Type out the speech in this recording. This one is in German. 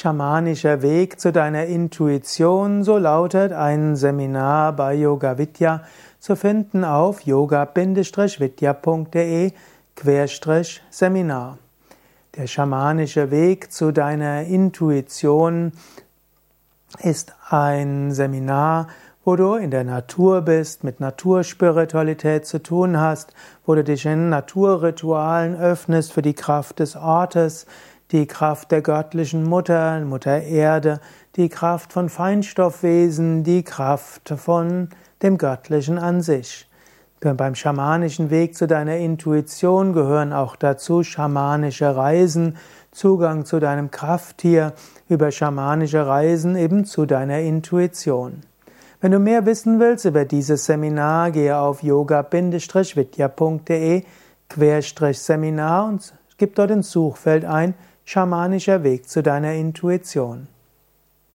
Schamanischer Weg zu deiner Intuition, so lautet ein Seminar bei Yoga Vidya zu finden auf yoga-vidya.de Seminar. Der schamanische Weg zu deiner Intuition ist ein Seminar, wo du in der Natur bist, mit Naturspiritualität zu tun hast, wo du dich in Naturritualen öffnest für die Kraft des Ortes, die Kraft der göttlichen Mutter, Mutter Erde, die Kraft von Feinstoffwesen, die Kraft von dem Göttlichen an sich. Beim schamanischen Weg zu deiner Intuition gehören auch dazu schamanische Reisen, Zugang zu deinem Krafttier, über schamanische Reisen eben zu deiner Intuition. Wenn du mehr wissen willst über dieses Seminar, gehe auf yoga-vidya.de Seminar und gib dort ins Suchfeld ein Schamanischer Weg zu deiner Intuition.